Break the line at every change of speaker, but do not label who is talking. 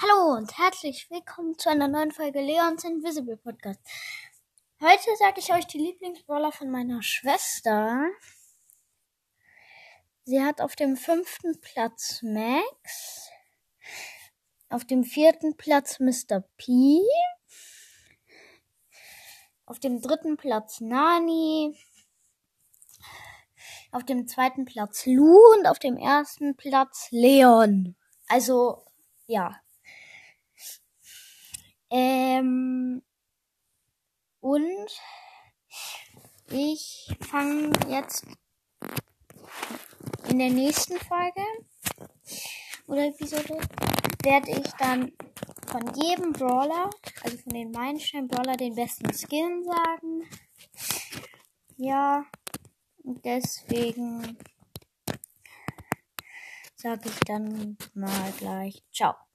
Hallo und herzlich willkommen zu einer neuen Folge Leons Invisible Podcast. Heute sage ich euch die Lieblingsbrawler von meiner Schwester. Sie hat auf dem fünften Platz Max, auf dem vierten Platz Mr. P, auf dem dritten Platz Nani, auf dem zweiten Platz Lu und auf dem ersten Platz Leon. Also, ja. Und ich fange jetzt in der nächsten Folge oder Episode werde ich dann von jedem Brawler, also von den Meilenstein Brawler, den besten Skin sagen. Ja, deswegen sage ich dann mal gleich Ciao.